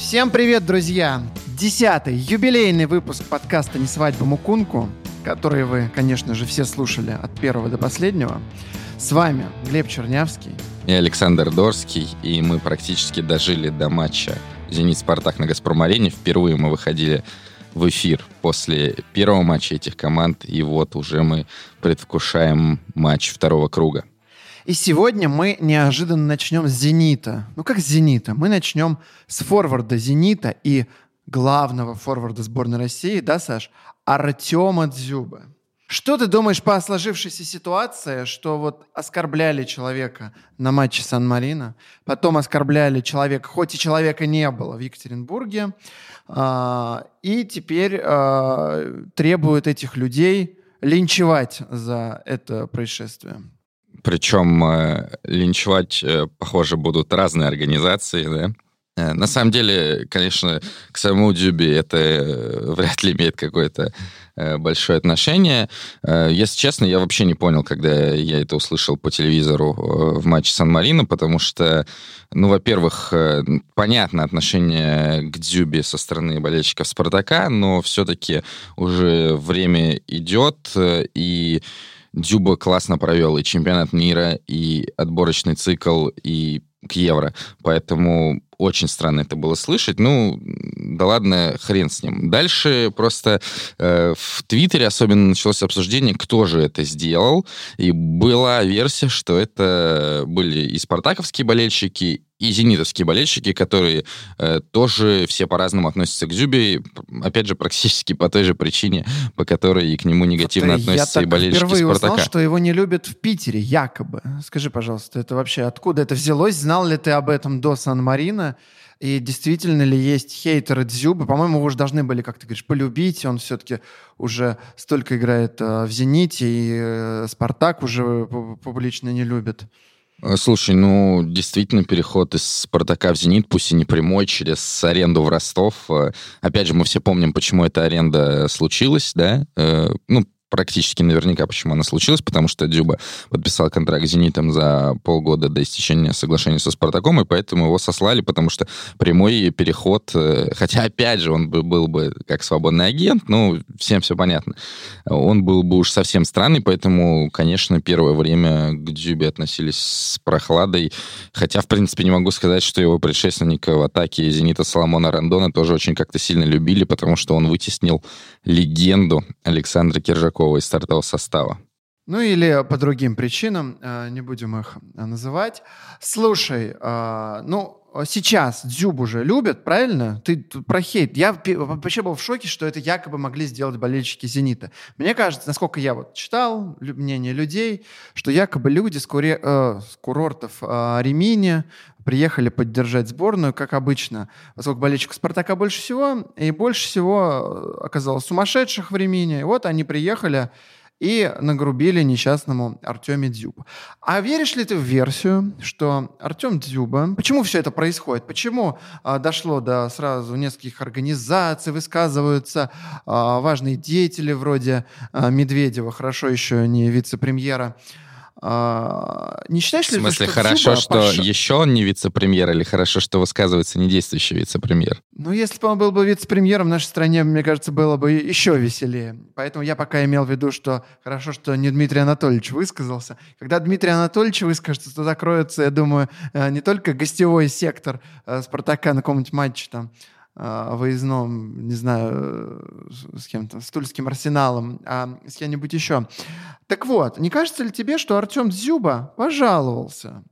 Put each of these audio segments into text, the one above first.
Всем привет, друзья! Десятый юбилейный выпуск подкаста «Не свадьба Мукунку», который вы, конечно же, все слушали от первого до последнего. С вами Глеб Чернявский. И Александр Дорский, и мы практически дожили до матча «Зенит-Спартак» на «Газпром-арене». Впервые мы выходили в эфир после первого матча этих команд, и вот уже мы предвкушаем матч второго круга. И сегодня мы неожиданно начнем с «Зенита». Ну как с «Зенита»? Мы начнем с форварда «Зенита» и главного форварда сборной России, да, Саш? Артема Дзюба. Что ты думаешь по сложившейся ситуации, что вот оскорбляли человека на матче Сан-Марино, потом оскорбляли человека, хоть и человека не было в Екатеринбурге, а, и теперь а, требуют этих людей линчевать за это происшествие? Причем э, линчевать, э, похоже, будут разные организации, да? Э, на самом деле, конечно, к самому Дюби это вряд ли имеет какое-то большое отношение. Если честно, я вообще не понял, когда я это услышал по телевизору в матче Сан-Марино, потому что, ну, во-первых, понятно отношение к Дзюбе со стороны болельщиков Спартака, но все-таки уже время идет, и Дзюба классно провел и чемпионат мира, и отборочный цикл, и к евро. Поэтому очень странно это было слышать. Ну, да ладно, хрен с ним. Дальше просто э, в Твиттере особенно началось обсуждение, кто же это сделал. И была версия, что это были и спартаковские болельщики, и зенитовские болельщики, которые э, тоже все по-разному относятся к Зюбе, опять же, практически по той же причине, по которой и к нему негативно вот, относятся и болельщики впервые Спартака. узнал, что его не любят в Питере, якобы. Скажи, пожалуйста, это вообще откуда это взялось? Знал ли ты об этом до Сан-Марина? И действительно ли есть хейтеры Дзюбы? По-моему, его уже должны были, как ты говоришь, полюбить. Он все-таки уже столько играет э, в «Зените», и э, «Спартак» уже публично не любит. Э, слушай, ну, действительно, переход из «Спартака» в «Зенит», пусть и не прямой, через аренду в Ростов. Опять же, мы все помним, почему эта аренда случилась, да? Ну, практически наверняка, почему она случилась, потому что Дюба подписал контракт с «Зенитом» за полгода до истечения соглашения со «Спартаком», и поэтому его сослали, потому что прямой переход, э, хотя, опять же, он бы, был бы как свободный агент, ну, всем все понятно, он был бы уж совсем странный, поэтому, конечно, первое время к Дюбе относились с прохладой, хотя, в принципе, не могу сказать, что его предшественника в атаке «Зенита» Соломона Рандона тоже очень как-то сильно любили, потому что он вытеснил легенду Александра Киржакова из стартового состава. Ну или по другим причинам, э, не будем их э, называть. Слушай, э, ну сейчас Дзюб уже любят, правильно? Ты про хейт. Я вообще был в шоке, что это якобы могли сделать болельщики «Зенита». Мне кажется, насколько я вот читал мнение людей, что якобы люди с, куре, э, с курортов э, Ремини приехали поддержать сборную, как обычно, поскольку болельщиков «Спартака» больше всего, и больше всего оказалось сумасшедших в Ремини. И вот они приехали и нагрубили несчастному Артеме Дзюбу. А веришь ли ты в версию, что Артем Дзюба... Почему все это происходит? Почему а, дошло до сразу нескольких организаций, высказываются а, важные деятели вроде а, Медведева, хорошо еще не вице-премьера, не считаешь ли В смысле, ты, что хорошо, что пош... еще он не вице-премьер, или хорошо, что высказывается недействующий вице-премьер? Ну, если бы он был бы вице-премьером в нашей стране, мне кажется, было бы еще веселее. Поэтому я пока имел в виду, что хорошо, что не Дмитрий Анатольевич высказался. Когда Дмитрий Анатольевич выскажется, то закроется, я думаю, э, не только гостевой сектор э, «Спартака» на каком-нибудь матче там, а, выездном, не знаю, с кем-то, с Тульским арсеналом, а с кем-нибудь еще. Так вот, не кажется ли тебе, что Артем Дзюба пожаловался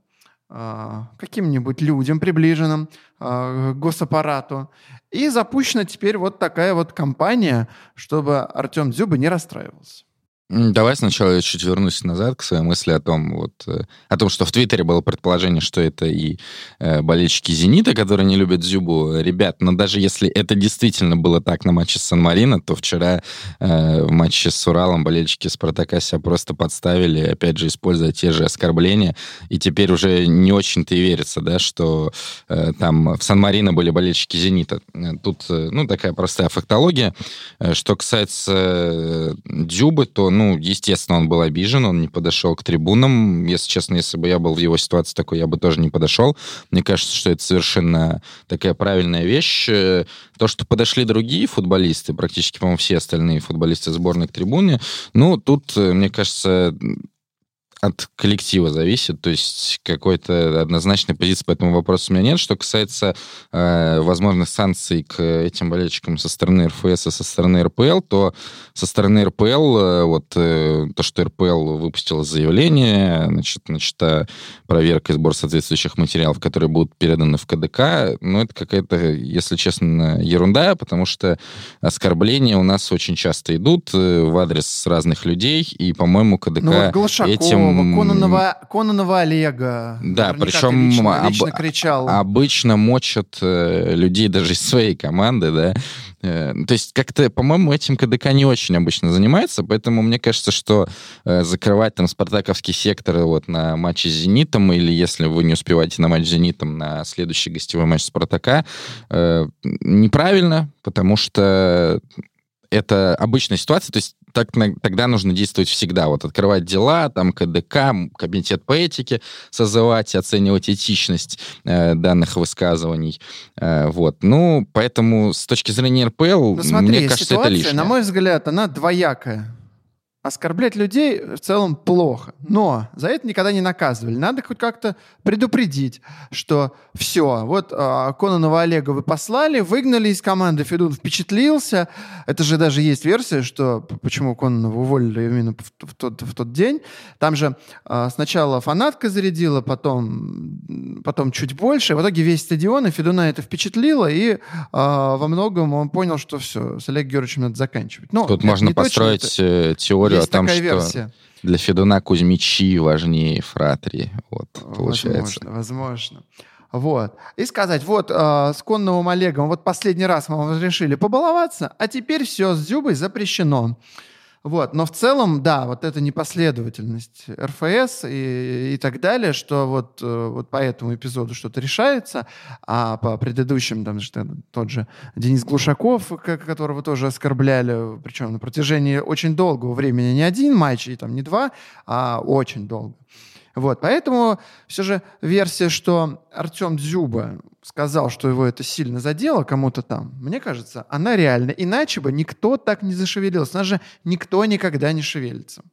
а, каким-нибудь людям, приближенным а, к госаппарату, и запущена теперь вот такая вот кампания, чтобы Артем Дзюба не расстраивался? Давай сначала я чуть вернусь назад к своей мысли о том, вот, э, о том, что в Твиттере было предположение, что это и э, болельщики «Зенита», которые не любят Зюбу. Ребят, но даже если это действительно было так на матче с Сан-Марино, то вчера э, в матче с Уралом болельщики «Спартака» себя просто подставили, опять же, используя те же оскорбления. И теперь уже не очень-то и верится, да, что э, там в Сан-Марино были болельщики «Зенита». Э, тут, э, ну, такая простая фактология. Что касается Дзюбы, то ну, естественно, он был обижен, он не подошел к трибунам. Если честно, если бы я был в его ситуации такой, я бы тоже не подошел. Мне кажется, что это совершенно такая правильная вещь. То, что подошли другие футболисты, практически, по-моему, все остальные футболисты сборной к трибуне, ну, тут, мне кажется, от коллектива зависит, то есть какой-то однозначной позиции по этому вопросу у меня нет. Что касается э, возможных санкций к этим болельщикам со стороны РФС и со стороны РПЛ, то со стороны РПЛ, э, вот э, то, что РПЛ выпустила заявление, значит, начата проверка и сбор соответствующих материалов, которые будут переданы в КДК, ну, это какая-то, если честно, ерунда, потому что оскорбления у нас очень часто идут э, в адрес разных людей, и, по-моему, КДК ну, вот этим Кононова, Кононова, Кононова Олега. Да, причем лично, лично кричал. обычно мочат э, людей даже из своей команды, да. Э, то есть как-то, по-моему, этим КДК не очень обычно занимается, поэтому мне кажется, что э, закрывать там спартаковский сектор вот на матче с «Зенитом» или если вы не успеваете на матч с «Зенитом» на следующий гостевой матч «Спартака», э, неправильно, потому что это обычная ситуация, то есть так, тогда нужно действовать всегда. Вот открывать дела, там КДК, комитет по этике созывать, оценивать этичность э, данных высказываний. Э, вот. Ну, поэтому с точки зрения РПЛ, ну, смотри, мне кажется, это лишнее. на мой взгляд, она двоякая. Оскорблять людей в целом плохо, но за это никогда не наказывали. Надо хоть как-то предупредить, что все, вот э, Кононова Олега вы послали, выгнали из команды, Федун впечатлился. Это же даже есть версия, что почему Кононова уволили именно в, в, тот, в тот день. Там же э, сначала фанатка зарядила, потом, потом чуть больше. В итоге весь стадион, и Федуна это впечатлило, и э, во многом он понял, что все, с Олегом Георгиевичем надо заканчивать. Но Тут можно построить это... теорию теорию Есть о том, что версия. для Федуна Кузьмичи важнее Фратри. Вот, получается. Возможно, возможно. Вот. И сказать, вот, э, с Конновым Олегом, вот последний раз мы вам разрешили побаловаться, а теперь все, с Дзюбой запрещено. Вот. Но в целом, да, вот эта непоследовательность РФС и, и так далее, что вот, э, вот по этому эпизоду что-то решается, а по предыдущим, там, что, тот же Денис Глушаков, которого тоже оскорбляли, причем на протяжении очень долгого времени, не один матч, и там не два, а очень долго. Вот, поэтому все же версия, что Артем Дзюба сказал, что его это сильно задело кому-то там, мне кажется, она реальна. Иначе бы никто так не зашевелился. У нас же никто никогда не шевелится.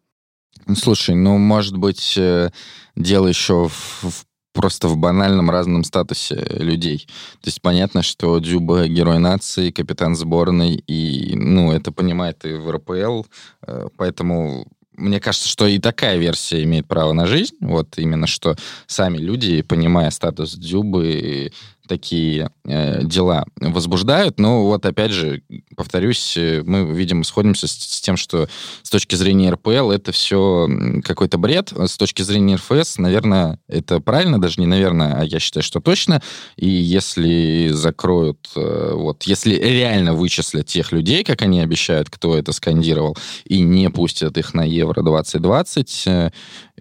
Ну, слушай, ну, может быть, э, дело еще в, в просто в банальном разном статусе людей. То есть понятно, что Дзюба герой нации, капитан сборной, и, ну, это понимает и в РПЛ, э, поэтому мне кажется, что и такая версия имеет право на жизнь. Вот именно что сами люди, понимая статус Дзюбы, такие э, дела возбуждают. Но вот опять же, повторюсь, э, мы, видимо, сходимся с, с тем, что с точки зрения РПЛ это все какой-то бред. С точки зрения РФС, наверное, это правильно, даже не наверное, а я считаю, что точно. И если закроют, э, вот, если реально вычислят тех людей, как они обещают, кто это скандировал, и не пустят их на Евро 2020, э,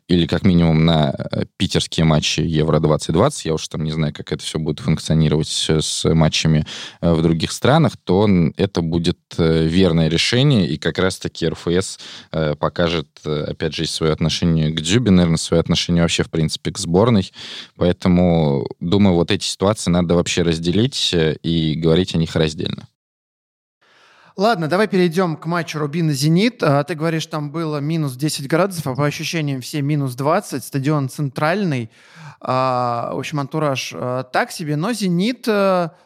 или как минимум на э, питерские матчи Евро-2020, я уж там не знаю, как это все будет функционировать с матчами э, в других странах, то это будет э, верное решение, и как раз-таки РФС покажет, опять же, свое отношение к Дзюбе, наверное, свое отношение вообще, в принципе, к сборной. Поэтому, думаю, вот эти ситуации надо вообще разделить и говорить о них раздельно. Ладно, давай перейдем к матчу Рубина-Зенит. А, ты говоришь, там было минус 10 градусов, а по ощущениям все минус 20. Стадион центральный. А, в общем, антураж а, так себе. Но Зенит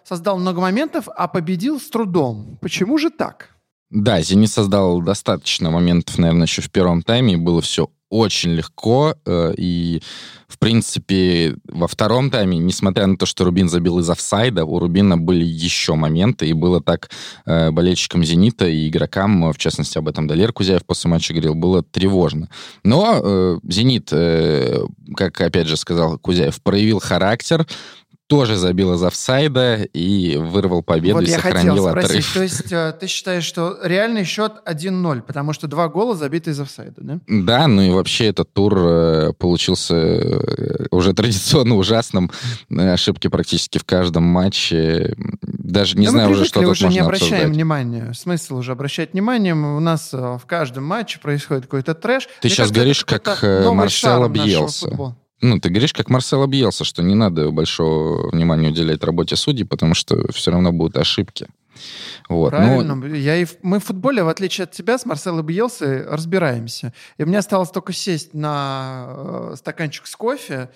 создал много моментов, а победил с трудом. Почему же так? Да, Зенит создал достаточно моментов, наверное, еще в первом тайме, и было все очень легко. Э, и, в принципе, во втором тайме, несмотря на то, что Рубин забил из офсайда, у Рубина были еще моменты, и было так э, болельщикам «Зенита» и игрокам, в частности, об этом Далер Кузяев после матча говорил, было тревожно. Но э, «Зенит», э, как опять же сказал Кузяев, проявил характер, тоже забил из офсайда и вырвал победу вот и я сохранил хотел спросить, отрыв. То есть э, ты считаешь, что реальный счет 1-0, потому что два гола забиты из офсайда, да? Да, ну и вообще этот тур э, получился э, уже традиционно ужасным. Ошибки практически в каждом матче. даже не да знаю уже, что тут уже можно не обращаем обсуждать. внимания. Смысл уже обращать внимание. У нас в каждом матче происходит какой-то трэш. Ты Мне сейчас говоришь, как Марсел Бьелса. Ну, ты говоришь, как Марсел Бьелса, что не надо большого внимания уделять работе судей, потому что все равно будут ошибки. Вот. Правильно. Но... Я и. Мы в футболе, в отличие от тебя, с Марселом Бьелсой разбираемся. И мне осталось только сесть на э, стаканчик с кофе,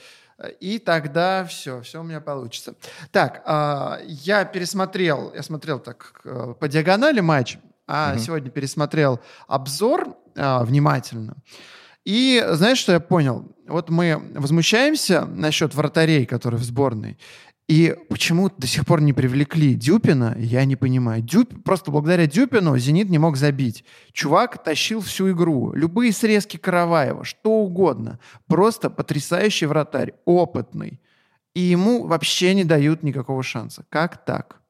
и тогда все, все у меня получится. Так, э, я пересмотрел, я смотрел так э, по диагонали матч, а угу. сегодня пересмотрел обзор э, внимательно. И знаешь, что я понял? Вот мы возмущаемся насчет вратарей, которые в сборной, и почему до сих пор не привлекли Дюпина, я не понимаю. Дюп... Просто благодаря Дюпину «Зенит» не мог забить. Чувак тащил всю игру. Любые срезки Караваева, что угодно. Просто потрясающий вратарь, опытный. И ему вообще не дают никакого шанса. Как так?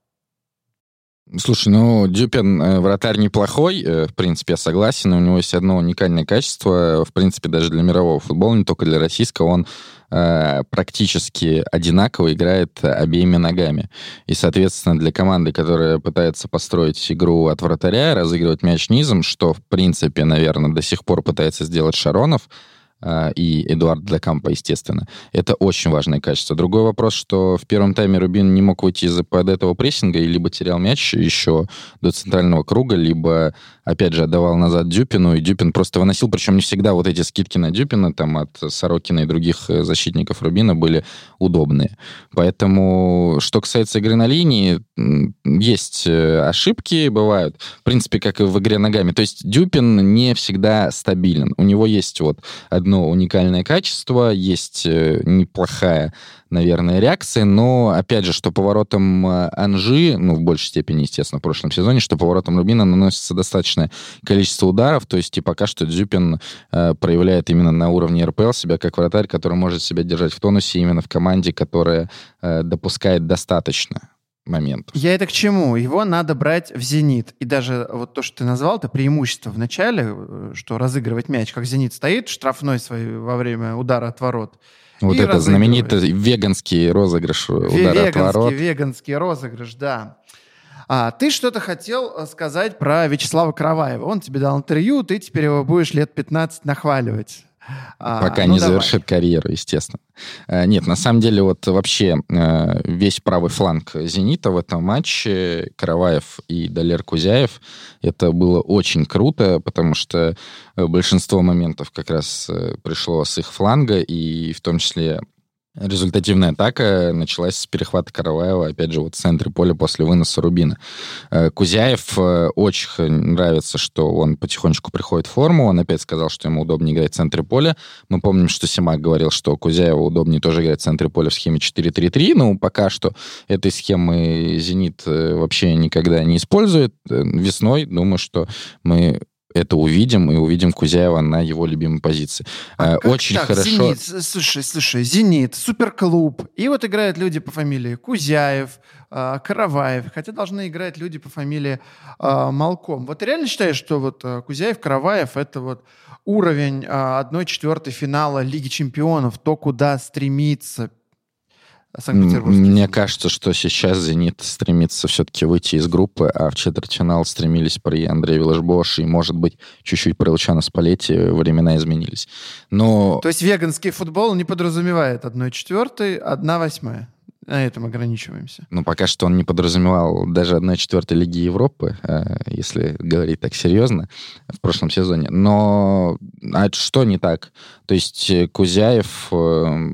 Слушай, ну, Дюпин э, вратарь неплохой, э, в принципе, я согласен. У него есть одно уникальное качество, в принципе, даже для мирового футбола, не только для российского. Он э, практически одинаково играет обеими ногами. И, соответственно, для команды, которая пытается построить игру от вратаря, разыгрывать мяч низом, что, в принципе, наверное, до сих пор пытается сделать Шаронов, и Эдуард Дакампа, естественно. Это очень важное качество. Другой вопрос, что в первом тайме Рубин не мог выйти из-под этого прессинга и либо терял мяч еще до центрального круга, либо, опять же, отдавал назад Дюпину, и Дюпин просто выносил, причем не всегда вот эти скидки на Дюпина там от Сорокина и других э, защитников Рубина были удобные. Поэтому, что касается игры на линии, есть э, ошибки, бывают, в принципе, как и в игре ногами. То есть Дюпин не всегда стабилен. У него есть вот одно уникальное качество, есть э, неплохая, наверное, реакция, но, опять же, что поворотом э, Анжи, ну, в большей степени, естественно, в прошлом сезоне, что поворотом Рубина наносится достаточное количество ударов, то есть и пока что Дзюпин э, проявляет именно на уровне РПЛ себя как вратарь, который может себя держать в тонусе именно в команде, которая э, допускает достаточно момент. Я это к чему? Его надо брать в «Зенит». И даже вот то, что ты назвал, это преимущество в начале, э, что разыгрывать мяч, как «Зенит» стоит штрафной свой во время удара от ворот. Вот это знаменитый веганский розыгрыш удара от ворот. Веганский розыгрыш, да. А, ты что-то хотел э, сказать про Вячеслава Караваева. Он тебе дал интервью, ты теперь его будешь лет 15 нахваливать. А, Пока ну, не давай. завершит карьеру, естественно. Э, нет, на самом деле вот вообще э, весь правый фланг «Зенита» в этом матче, Караваев и Далер Кузяев, это было очень круто, потому что большинство моментов как раз пришло с их фланга, и в том числе Результативная атака началась с перехвата Караваева, опять же, вот в центре поля после выноса Рубина. Э, Кузяев э, очень нравится, что он потихонечку приходит в форму. Он опять сказал, что ему удобнее играть в центре поля. Мы помним, что Симак говорил, что Кузяеву удобнее тоже играть в центре поля в схеме 4-3-3. Ну, пока что этой схемы «Зенит» э, вообще никогда не использует. Весной, думаю, что мы это увидим, и увидим Кузяева на его любимой позиции. А Очень так? хорошо... Зенит, слушай, слушай, «Зенит», суперклуб, и вот играют люди по фамилии Кузяев, э, Караваев, хотя должны играть люди по фамилии э, Малком. Вот ты реально считаешь, что вот э, Кузяев, Караваев — это вот уровень 1-4 финала Лиги чемпионов, то, куда стремится мне кажется, что сейчас «Зенит» стремится все-таки выйти из группы, а в четвертьфинал стремились при Андрея Виллашбош и, может быть, чуть-чуть при Лучано Спалетти времена изменились. Но... То есть веганский футбол не подразумевает 1-4, 1-8? На этом ограничиваемся. Ну, пока что он не подразумевал даже 1-4 Лиги Европы, э, если говорить так серьезно, в прошлом сезоне. Но а что не так? То есть э, Кузяев, э,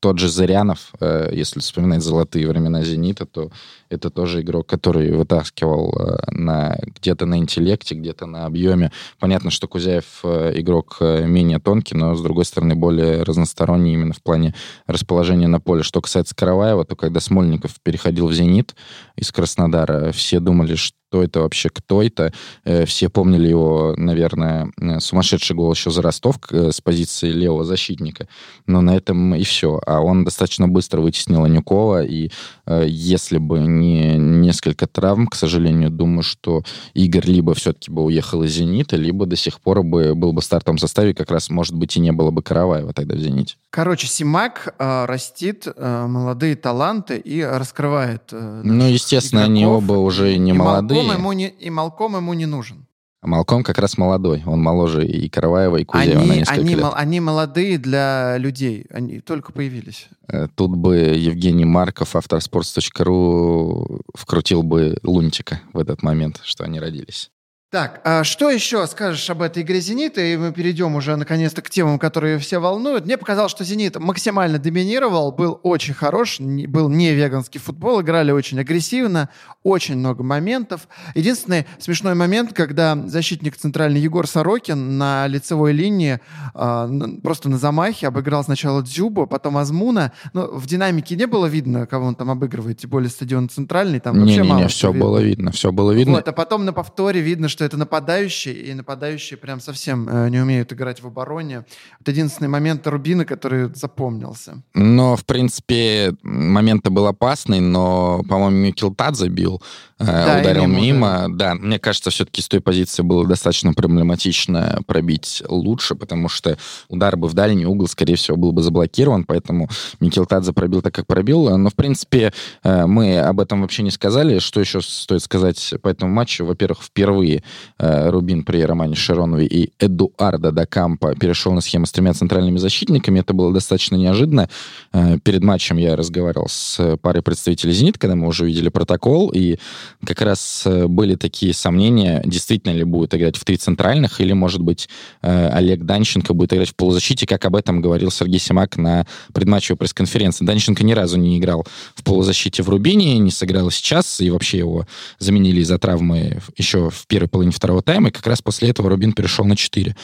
тот же Зарянов, если вспоминать золотые времена «Зенита», то это тоже игрок, который вытаскивал на, где-то на интеллекте, где-то на объеме. Понятно, что Кузяев игрок менее тонкий, но, с другой стороны, более разносторонний именно в плане расположения на поле. Что касается Караваева, то когда Смольников переходил в «Зенит» из Краснодара, все думали, что что это вообще, кто это. Э, все помнили его, наверное, э, сумасшедший гол еще за Ростов с позиции левого защитника. Но на этом и все. А он достаточно быстро вытеснил Анюкова, и если бы не несколько травм, к сожалению, думаю, что Игорь либо все-таки бы уехал из «Зенита», либо до сих пор бы был бы в стартовом составе, как раз, может быть, и не было бы Караваева тогда в «Зените». Короче, Симак э, растит э, молодые таланты и раскрывает. Э, ну, естественно, игроков. они оба уже не и молодые. Малком ему не, и Малком ему не нужен. А Малком как раз молодой. Он моложе и Караваева, и Кузеева они, на несколько они, лет. они молодые для людей. Они только появились. Э, тут бы Евгений Марков, авторспортс.ру, вкрутил бы лунтика в этот момент, что они родились. Так, а что еще скажешь об этой игре «Зенита»? И мы перейдем уже наконец-то к темам, которые все волнуют. Мне показалось, что «Зенит» максимально доминировал, был очень хорош, был не веганский футбол, играли очень агрессивно, очень много моментов. Единственный смешной момент, когда защитник центральный Егор Сорокин на лицевой линии э, просто на замахе обыграл сначала Дзюбу, потом Азмуна. Но в динамике не было видно, кого он там обыгрывает, тем более стадион центральный. Там не, не, не, все видно. было видно, все было видно. Вот, а потом на повторе видно, что это нападающие, и нападающие прям совсем э, не умеют играть в обороне. Вот единственный момент Рубина, который запомнился. Но, в принципе, момент был опасный, но, по-моему, Микелтад забил, э, да, ударил мимо. Да. да, мне кажется, все-таки с той позиции было достаточно проблематично пробить лучше, потому что удар бы в дальний угол, скорее всего, был бы заблокирован, поэтому Микелтадзе пробил так, как пробил. Но, в принципе, э, мы об этом вообще не сказали. Что еще стоит сказать по этому матчу? Во-первых, впервые Рубин при Романе Шаронове и Эдуарда Дакампа перешел на схему с тремя центральными защитниками. Это было достаточно неожиданно. Э, перед матчем я разговаривал с парой представителей «Зенит», когда мы уже видели протокол, и как раз э, были такие сомнения, действительно ли будет играть в три центральных, или, может быть, Олег Данченко будет играть в полузащите, как об этом говорил Сергей Симак на предматчевой пресс-конференции. Данченко ни разу не играл в полузащите в Рубине, не сыграл сейчас, и вообще его заменили из-за травмы еще в первой половине второго тайма, и как раз после этого Рубин перешел на 4.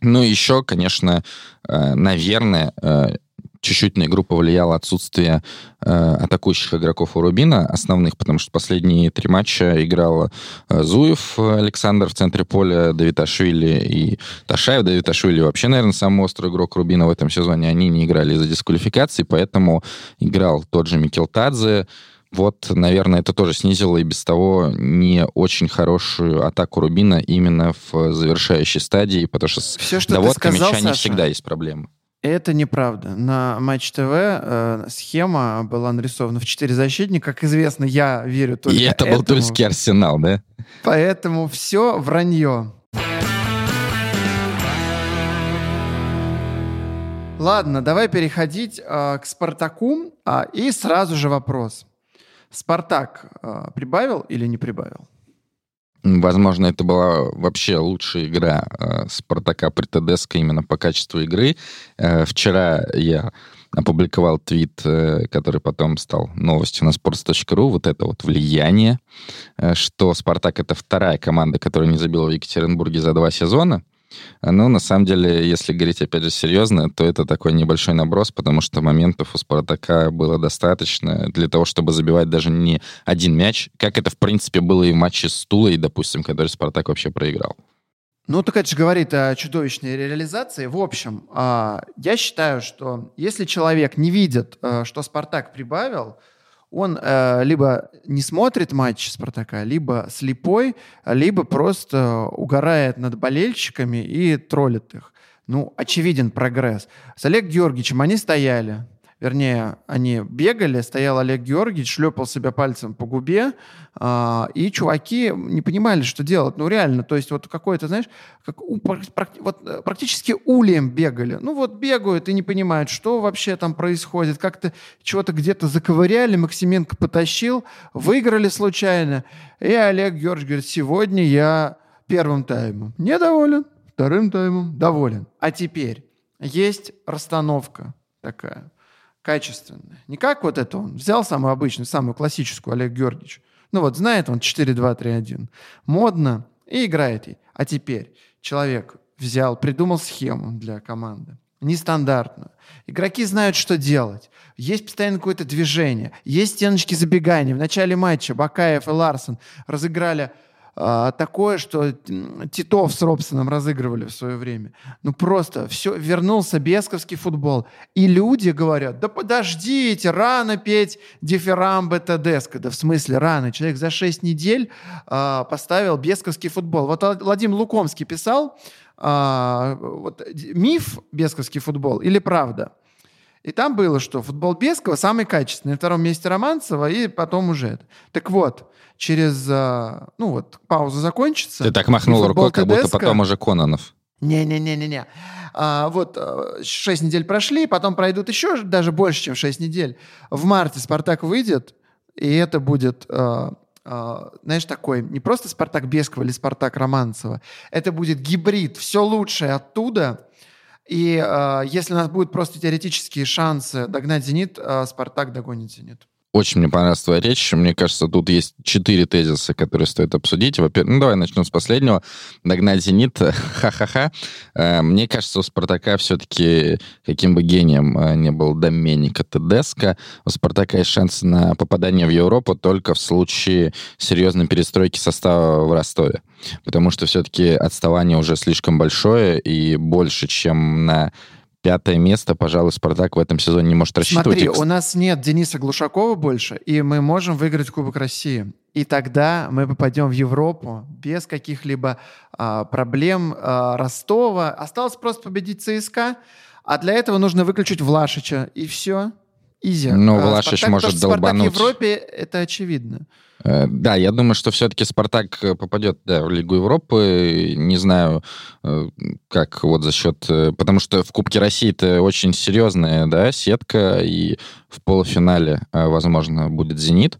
Ну, еще, конечно, э, наверное, э, чуть-чуть на игру повлияло отсутствие э, атакующих игроков у Рубина, основных, потому что последние три матча играл Зуев Александр в центре поля, Давиташвили и Ташаев. Давиташвили вообще, наверное, самый острый игрок Рубина в этом сезоне. Они не играли из-за дисквалификации, поэтому играл тот же Микелтадзе, вот, наверное, это тоже снизило и без того не очень хорошую атаку Рубина именно в завершающей стадии, потому что Все, что с доводкой сказал, мяча не всегда есть проблемы. Это неправда. На Матч ТВ э, схема была нарисована в четыре защитника. Как известно, я верю только И это этому. был тульский арсенал, да? Поэтому все вранье. Ладно, давай переходить э, к Спартаку. А, и сразу же вопрос. Спартак э, прибавил или не прибавил? Возможно, это была вообще лучшая игра э, Спартака при ТДСК именно по качеству игры. Э, вчера я опубликовал твит, э, который потом стал новостью на sports.ru, вот это вот влияние, э, что Спартак — это вторая команда, которая не забила в Екатеринбурге за два сезона. Ну, на самом деле, если говорить, опять же, серьезно, то это такой небольшой наброс, потому что моментов у Спартака было достаточно для того, чтобы забивать даже не один мяч, как это, в принципе, было и в матче с Тулой, допустим, который Спартак вообще проиграл. Ну, так это же говорит о чудовищной реализации. В общем, а, я считаю, что если человек не видит, э, что Спартак прибавил, он э, либо не смотрит матч Спартака, либо слепой, либо просто угорает над болельщиками и троллит их. Ну, очевиден прогресс. С Олег Георгиевичем они стояли, вернее, они бегали, стоял Олег Георгиевич, шлепал себя пальцем по губе, э, и чуваки не понимали, что делать. Ну, реально, то есть вот какой-то, знаешь, как у, вот, э, практически улием бегали. Ну, вот бегают и не понимают, что вообще там происходит. Как-то чего-то где-то заковыряли, Максименко потащил, выиграли случайно. И Олег Георгиевич говорит, сегодня я первым таймом недоволен, вторым таймом доволен. А теперь есть расстановка такая качественная. Не как вот это он взял самую обычную, самую классическую Олег Георгиевич. Ну вот знает он 4-2-3-1. Модно и играет ей. А теперь человек взял, придумал схему для команды. Нестандартную. Игроки знают, что делать. Есть постоянно какое-то движение. Есть стеночки забегания. В начале матча Бакаев и Ларсон разыграли такое, что Титов с Робсоном разыгрывали в свое время. Ну просто все, вернулся бесковский футбол. И люди говорят, да подождите, рано петь дифирамбы Тедеско. Да в смысле рано? Человек за 6 недель а, поставил бесковский футбол. Вот Владимир Лукомский писал, а, вот, миф бесковский футбол или правда? И там было, что футбол Бескова самый качественный, на втором месте Романцева, и потом уже это. Так вот, через, а, ну вот, пауза закончится. Ты так махнул рукой, как будто потом уже Кононов. Не-не-не-не-не. А, вот 6 недель прошли, потом пройдут еще даже больше, чем 6 недель. В марте «Спартак» выйдет, и это будет, а, а, знаешь, такой, не просто «Спартак» Бескова или «Спартак» Романцева. Это будет гибрид, все лучшее оттуда. И а, если у нас будут просто теоретические шансы догнать «Зенит», а, «Спартак» догонит «Зенит». Очень мне понравилась твоя речь. Мне кажется, тут есть четыре тезиса, которые стоит обсудить. Во-первых, ну давай начнем с последнего. Догнать «Зенит», ха-ха-ха. Э, мне кажется, у «Спартака» все-таки, каким бы гением э, не был Доменика Тедеско, у «Спартака» есть шанс на попадание в Европу только в случае серьезной перестройки состава в Ростове. Потому что все-таки отставание уже слишком большое и больше, чем на пятое место, пожалуй, Спартак в этом сезоне не может рассчитывать. Смотри, у нас нет Дениса Глушакова больше, и мы можем выиграть Кубок России. И тогда мы попадем в Европу без каких-либо а, проблем а, Ростова. Осталось просто победить ЦСКА, а для этого нужно выключить Влашича, и все. Изи. Ну, а, Влашич Спартак, может долбануть. Спартак в Европе, это очевидно. Э, да, я думаю, что все-таки Спартак э, попадет да, в Лигу Европы. Не знаю, э, как вот за счет... Потому что в Кубке России это очень серьезная да, сетка, и в полуфинале, возможно, будет «Зенит».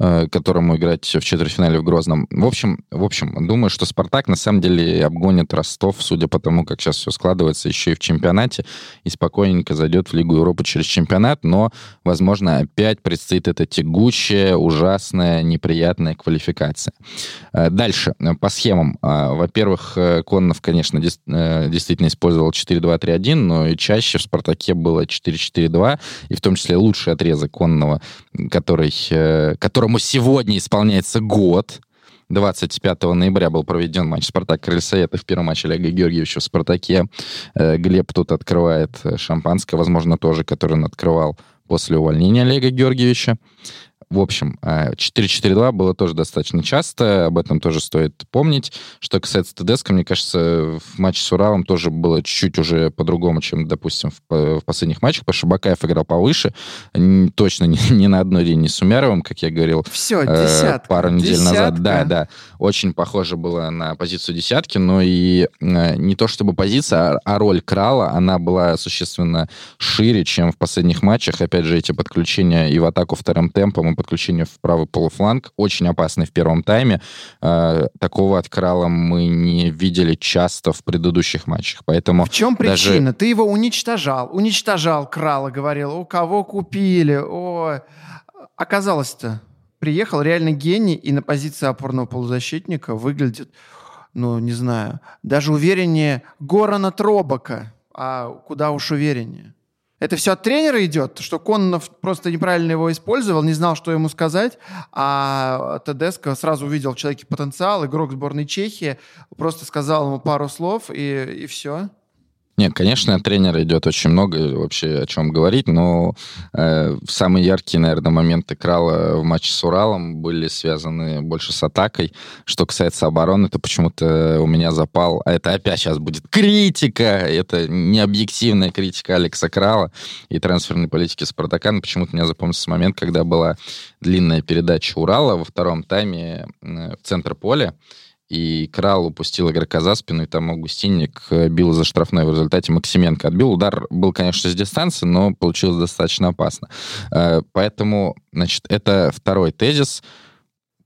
Э, которому играть в четвертьфинале в Грозном. В общем, в общем, думаю, что Спартак на самом деле обгонит Ростов, судя по тому, как сейчас все складывается, еще и в чемпионате, и спокойненько зайдет в Лигу Европы через чемпионат, но, возможно, опять предстоит эта тягучая, ужасная, неприятная квалификация. Э, дальше, по схемам. Э, во-первых, Коннов, конечно, действительно использовал 4-2-3-1, но и чаще в «Спартаке» было 4-4-2, и в том числе лучший отрезок Конного, который, который которому сегодня исполняется год. 25 ноября был проведен матч «Спартак Крыльсовета» в первом матче Олега Георгиевича в «Спартаке». Э, Глеб тут открывает шампанское, возможно, тоже, который он открывал после увольнения Олега Георгиевича. В общем, 4-4-2 а, было тоже достаточно часто, об этом тоже стоит помнить. Что касается ТДСК, мне кажется, в матче с Уралом тоже было чуть-чуть уже по-другому, чем, допустим, в, в последних матчах, потому что Бакаев играл повыше, точно не, не на одной линии с Умяровым, как я говорил. Все, э, десятка. Пару недель десятка. назад. Да, да. Очень похоже было на позицию десятки, но и э, не то чтобы позиция, а, а роль Крала, она была существенно шире, чем в последних матчах. Опять же, эти подключения и в атаку вторым темпом, и подключение в правый полуфланг, очень опасный в первом тайме. Э, такого от Крала мы не видели часто в предыдущих матчах, поэтому... В чем причина? Даже... Ты его уничтожал, уничтожал Крала, говорил, у кого купили, о... Оказалось-то, приехал реально гений и на позиции опорного полузащитника выглядит, ну, не знаю, даже увереннее Горана Тробака, а куда уж увереннее. Это все от тренера идет, что Коннов просто неправильно его использовал, не знал, что ему сказать, а Тедеско сразу увидел в человеке потенциал, игрок сборной Чехии, просто сказал ему пару слов, и, и все. Нет, конечно, от тренера идет очень много вообще о чем говорить, но э, самые яркие, наверное, моменты Крала в матче с Уралом были связаны больше с атакой. Что касается обороны, это почему-то у меня запал. А это опять сейчас будет критика. Это не объективная критика Алекса Крала и трансферной политики Спартака. Но почему-то меня запомнился момент, когда была длинная передача Урала во втором тайме э, в центр поля и Крал упустил игрока за спину, и там Августинник э, бил за штрафной. В результате Максименко отбил. Удар был, конечно, с дистанции, но получилось достаточно опасно. Э, поэтому, значит, это второй тезис.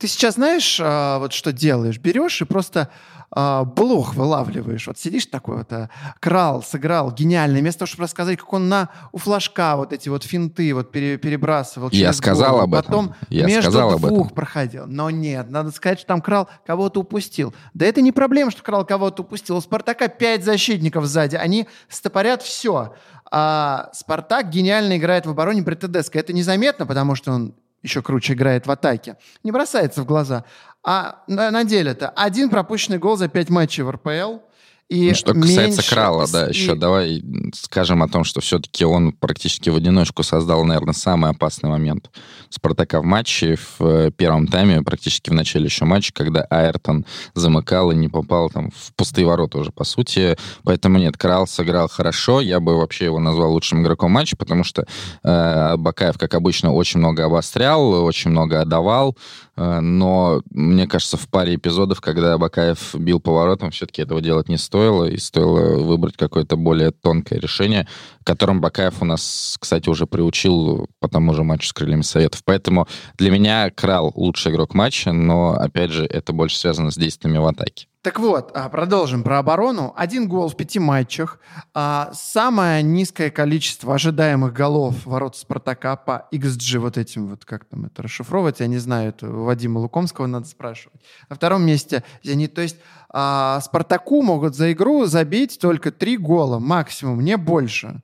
Ты сейчас знаешь, а, вот что делаешь? Берешь и просто э, блох вылавливаешь. Вот сидишь такой вот, э, крал, сыграл, гениально. Вместо того, чтобы рассказать, как он на, у флажка вот эти вот финты вот пере, перебрасывал. Я сказал голову, об этом. Потом Я между сказал двух об этом. проходил. Но нет, надо сказать, что там крал кого-то упустил. Да это не проблема, что крал кого-то упустил. У Спартака пять защитников сзади. Они стопорят все. А Спартак гениально играет в обороне при ТДСК. Это незаметно, потому что он еще круче играет в атаке, не бросается в глаза. А на, на деле-то один пропущенный гол за пять матчей в РПЛ – и ну, что касается меньше... Крала, да, и... еще давай скажем о том, что все-таки он практически в одиночку создал, наверное, самый опасный момент Спартака в матче в э, первом тайме, практически в начале еще матча, когда Айртон замыкал и не попал там в пустые ворота уже, по сути. Поэтому нет, Крал сыграл хорошо. Я бы вообще его назвал лучшим игроком матча, потому что э, Бакаев, как обычно, очень много обострял, очень много отдавал. Э, но мне кажется, в паре эпизодов, когда Бакаев бил поворотом, все-таки этого делать не стоит стоило, и стоило выбрать какое-то более тонкое решение, которым Бакаев у нас, кстати, уже приучил по тому же матчу с Крыльями Советов. Поэтому для меня Крал лучший игрок матча, но, опять же, это больше связано с действиями в атаке. Так вот, а, продолжим про оборону. Один гол в пяти матчах. А, самое низкое количество ожидаемых голов ворот Спартака по XG, вот этим вот, как там это расшифровывать, я не знаю, это Вадима Лукомского надо спрашивать. На втором месте Зенит. То есть а, Спартаку могут за игру забить только три гола максимум, не больше.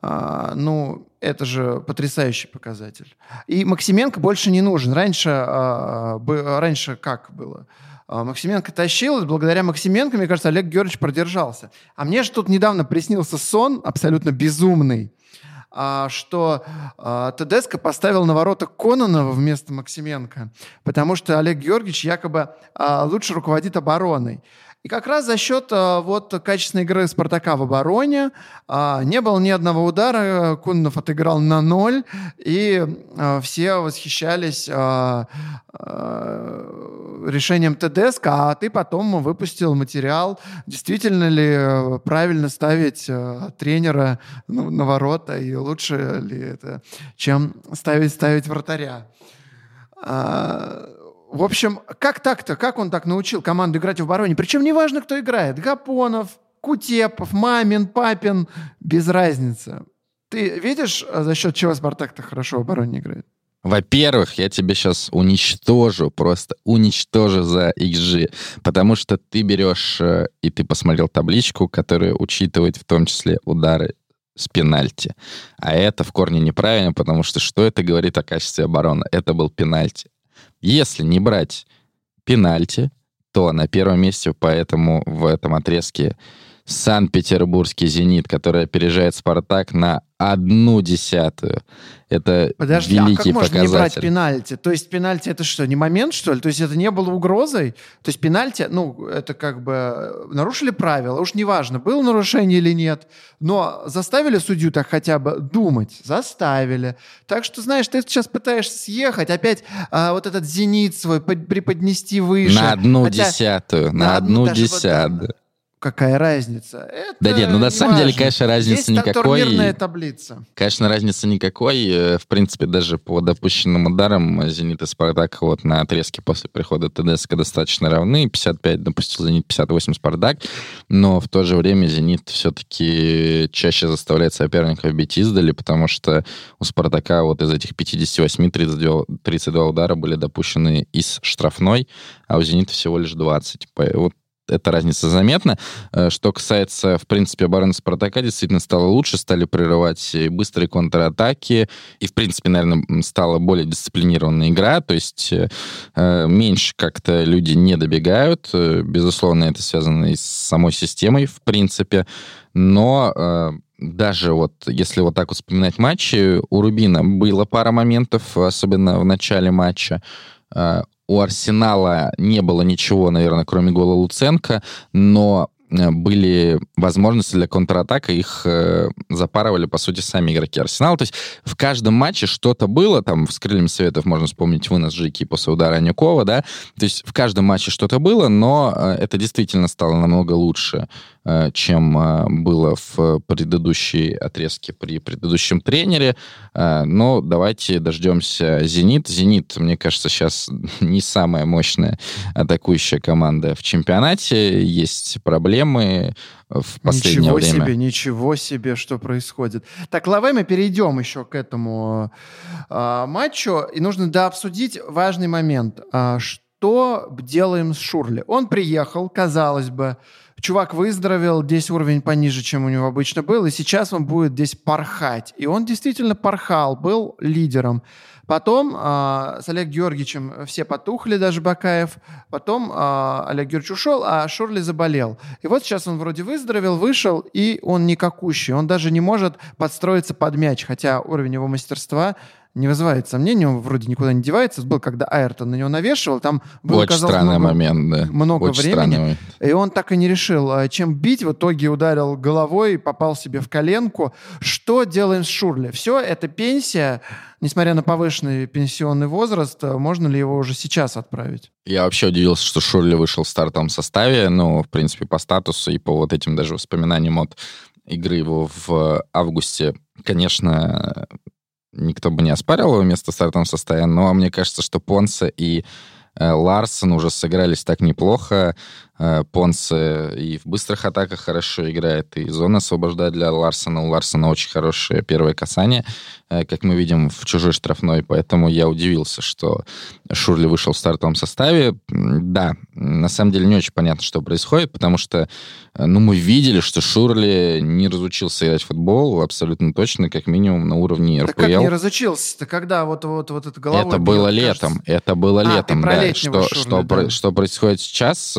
Ну, это же потрясающий показатель. И Максименко больше не нужен. Раньше, а, раньше как было? А, Максименко тащил, и благодаря Максименко, мне кажется, Олег Георгиевич продержался. А мне же тут недавно приснился сон абсолютно безумный, а, что а, Тедеско поставил на ворота Кононова вместо Максименко, потому что Олег Георгиевич якобы лучше руководит обороной. И как раз за счет а, вот качественной игры Спартака в обороне а, не было ни одного удара, Куннов отыграл на ноль, и а, все восхищались решением ТДСК, а ты потом выпустил материал, действительно ли правильно ставить тренера ну, на ворота, и лучше ли это, чем ставить, ставить вратаря. В общем, как так-то? Как он так научил команду играть в обороне? Причем неважно, кто играет. Гапонов, Кутепов, Мамин, Папин. Без разницы. Ты видишь, за счет чего Спартак-то хорошо в обороне играет? Во-первых, я тебе сейчас уничтожу, просто уничтожу за XG, потому что ты берешь, э, и ты посмотрел табличку, которая учитывает в том числе удары с пенальти. А это в корне неправильно, потому что что это говорит о качестве обороны? Это был пенальти. Если не брать пенальти, то на первом месте поэтому в этом отрезке Санкт-Петербургский «Зенит», который опережает «Спартак» на одну десятую. Это Подожди, великий а как можно показатель. не брать пенальти? То есть пенальти это что, не момент, что ли? То есть это не было угрозой? То есть пенальти, ну, это как бы э, нарушили правила, уж неважно, было нарушение или нет, но заставили судью так хотя бы думать? Заставили. Так что, знаешь, ты сейчас пытаешься съехать, опять а, вот этот «Зенит» свой преподнести выше. На одну хотя, десятую, на, на одну десятую. Вот, какая разница? Это да нет, ну на самом важно. деле, конечно, разницы Есть никакой. Есть таблица. Конечно, разницы никакой. Э, в принципе, даже по допущенным ударам «Зенит» и «Спартак» вот на отрезке после прихода ТДСК достаточно равны. 55 допустил «Зенит», 58 «Спартак». Но в то же время «Зенит» все-таки чаще заставляет соперников бить издали, потому что у «Спартака» вот из этих 58 32, 32 удара были допущены из штрафной, а у «Зенита» всего лишь 20. Вот эта разница заметна. Э, что касается, в принципе, обороны Спартака, действительно стало лучше, стали прерывать быстрые контратаки, и, в принципе, наверное, стала более дисциплинированная игра, то есть э, меньше как-то люди не добегают. Э, безусловно, это связано и с самой системой, в принципе, но э, даже вот если вот так вот вспоминать матчи, у Рубина было пара моментов, особенно в начале матча, э, у Арсенала не было ничего, наверное, кроме гола Луценко, но э, были возможности для контратака, их э, запарывали, по сути, сами игроки Арсенала. То есть в каждом матче что-то было, там, с крыльями советов можно вспомнить вынос Жики после удара Анюкова, да, то есть в каждом матче что-то было, но э, это действительно стало намного лучше. Э, чем э, было в предыдущей отрезке при предыдущем тренере. Э, но давайте дождемся «Зенит». «Зенит», мне кажется, сейчас не самая мощная атакующая команда в чемпионате. Есть проблемы в последнее ничего время. Ничего себе, ничего себе, что происходит. Так, Лаве, мы перейдем еще к этому э, матчу. И нужно дообсудить важный момент. Э, что делаем с Шурли? Он приехал, казалось бы, чувак выздоровел, здесь уровень пониже, чем у него обычно был, и сейчас он будет здесь порхать. И он действительно порхал, был лидером. Потом э, с Олег Георгиевичем все потухли, даже Бакаев. Потом э, Олег Георгиевич ушел, а Шурли заболел. И вот сейчас он вроде выздоровел, вышел, и он никакущий. Он даже не может подстроиться под мяч, хотя уровень его мастерства не вызывает сомнений, он вроде никуда не девается. Был, когда Айртон на него навешивал, там было, Очень странный много, момент, да. Много Очень времени. И он так и не решил, а, чем бить. В итоге ударил головой, попал себе в коленку. Что делаем с Шурли? Все, это пенсия. Несмотря на повышенный пенсионный возраст, а, можно ли его уже сейчас отправить? Я вообще удивился, что Шурли вышел в стартовом составе. Ну, в принципе, по статусу и по вот этим даже воспоминаниям от игры его в августе, конечно, никто бы не оспаривал его место в стартовом составе, но мне кажется, что Понса и э, Ларсон уже сыгрались так неплохо. Э, Понсе и в быстрых атаках хорошо играет, и зона освобождает для Ларсона. У Ларсона очень хорошее первое касание, э, как мы видим в чужой штрафной, поэтому я удивился, что Шурли вышел в стартовом составе. Да, на самом деле не очень понятно, что происходит, потому что э, ну, мы видели, что Шурли не разучился играть в футбол абсолютно точно, как минимум на уровне РПЛ. Да как не разучился-то, когда вот, вот, вот это головой Это было бил, летом, кажется... это было а, летом, да. Что, Шурли, что, да. что происходит сейчас,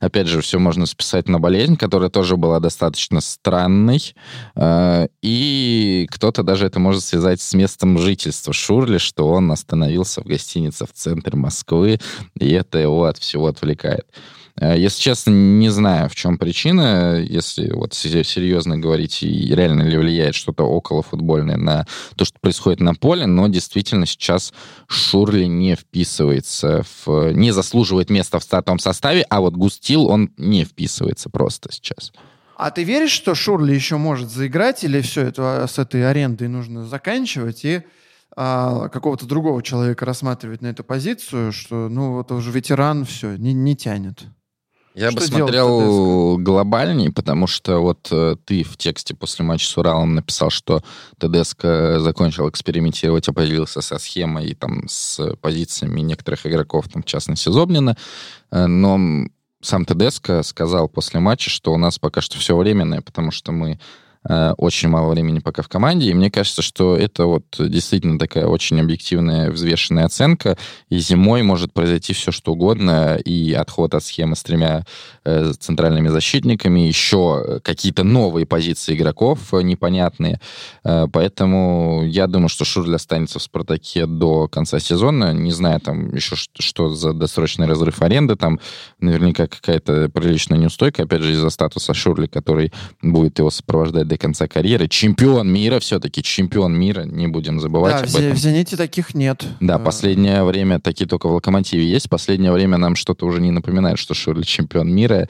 Опять же, все можно списать на болезнь, которая тоже была достаточно странной. Э, и кто-то даже это может связать с местом жительства Шурли, что он остановился в гостинице в центре Москвы, и это его от всего отвлекает. Э, если честно, не знаю, в чем причина, если вот серьезно говорить, и реально ли влияет что-то около футбольное на то, что происходит на поле, но действительно сейчас Шурли не вписывается, в, не заслуживает места в стартовом составе, а вот Густил, он не вписывается просто сейчас. А ты веришь, что Шурли еще может заиграть, или все это а, с этой арендой нужно заканчивать и а, какого-то другого человека рассматривать на эту позицию, что, ну, вот уже ветеран, все, не, не тянет? Я что бы смотрел глобальней, потому что вот э, ты в тексте после матча с Уралом написал, что ТДСК закончил экспериментировать, определился со схемой и там с позициями некоторых игроков, там, в частности, Зобнина. Э, но сам ТДСК сказал после матча, что у нас пока что все временное, потому что мы Э, очень мало времени пока в команде, и мне кажется, что это вот действительно такая очень объективная, взвешенная оценка, и зимой может произойти все, что угодно, и отход от схемы с тремя э, центральными защитниками, еще какие-то новые позиции игроков э, непонятные, э, поэтому я думаю, что Шурль останется в «Спартаке» до конца сезона, не знаю, там еще что за досрочный разрыв аренды, там наверняка какая-то приличная неустойка, опять же, из-за статуса Шурли, который будет его сопровождать до до конца карьеры. Чемпион мира все-таки, чемпион мира, не будем забывать да, об в, этом. в «Зените» таких нет. Да, э. последнее время такие только в «Локомотиве» есть. Последнее время нам что-то уже не напоминает, что Шурли чемпион мира.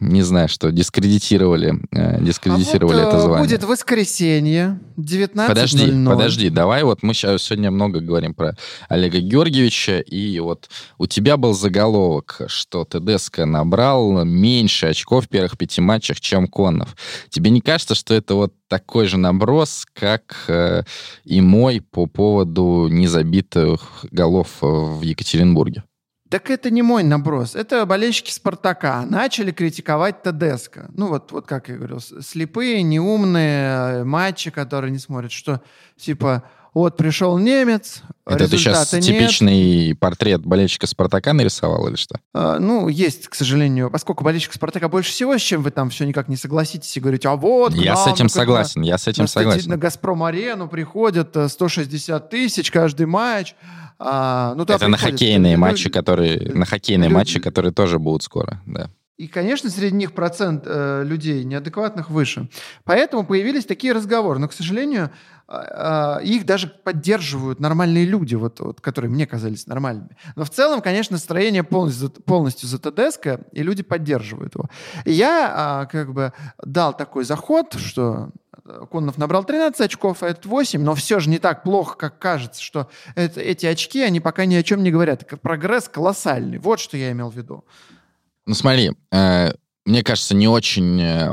Не знаю, что дискредитировали, э, дискредитировали а вот, это э, звание. будет воскресенье, 19.00. Подожди, подожди, давай вот мы сейчас сегодня много говорим про Олега Георгиевича, и вот у тебя был заголовок, что ТДСК набрал меньше очков в первых пяти матчах, чем Коннов. Тебе не кажется, кажется, что это вот такой же наброс, как э, и мой по поводу незабитых голов в Екатеринбурге. Так это не мой наброс. Это болельщики «Спартака» начали критиковать Тедеско. Ну, вот, вот как я говорил, слепые, неумные матчи, которые не смотрят, что типа вот пришел немец, Это ты сейчас нет. типичный портрет болельщика «Спартака» нарисовал или что? А, ну, есть, к сожалению. Поскольку болельщик «Спартака» больше всего, с чем вы там все никак не согласитесь и говорите, а вот... Я с этим согласен, на, я с этим на, согласен. На «Газпром-арену» приходят 160 э, тысяч каждый матч. А, ну, Это на хоккейные люди, матчи, которые... На хоккейные люди, матчи, которые тоже будут скоро, да. И, конечно, среди них процент э, людей неадекватных выше. Поэтому появились такие разговоры. Но, к сожалению, э, их даже поддерживают нормальные люди, вот, вот, которые мне казались нормальными. Но в целом, конечно, настроение полностью, полностью за ТДСК, и люди поддерживают его. И я э, как бы дал такой заход, что Коннов набрал 13 очков, а этот 8, но все же не так плохо, как кажется, что это, эти очки, они пока ни о чем не говорят. Прогресс колоссальный. Вот что я имел в виду. Ну смотри, э, мне кажется, не очень э,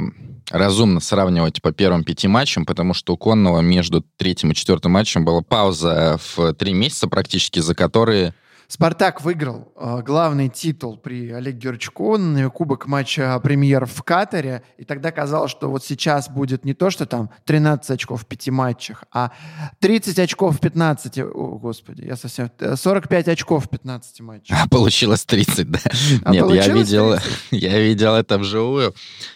разумно сравнивать по первым пяти матчам, потому что у Конного между третьим и четвертым матчем была пауза в три месяца практически, за которые Спартак выиграл э, главный титул при Олеге Георгиевиче Конове, кубок матча премьер в Катаре. И тогда казалось, что вот сейчас будет не то, что там 13 очков в пяти матчах, а 30 очков в 15. О, господи, я совсем... 45 очков в 15 матчах. А получилось 30, да? А Нет, я видел, я видел это вживую.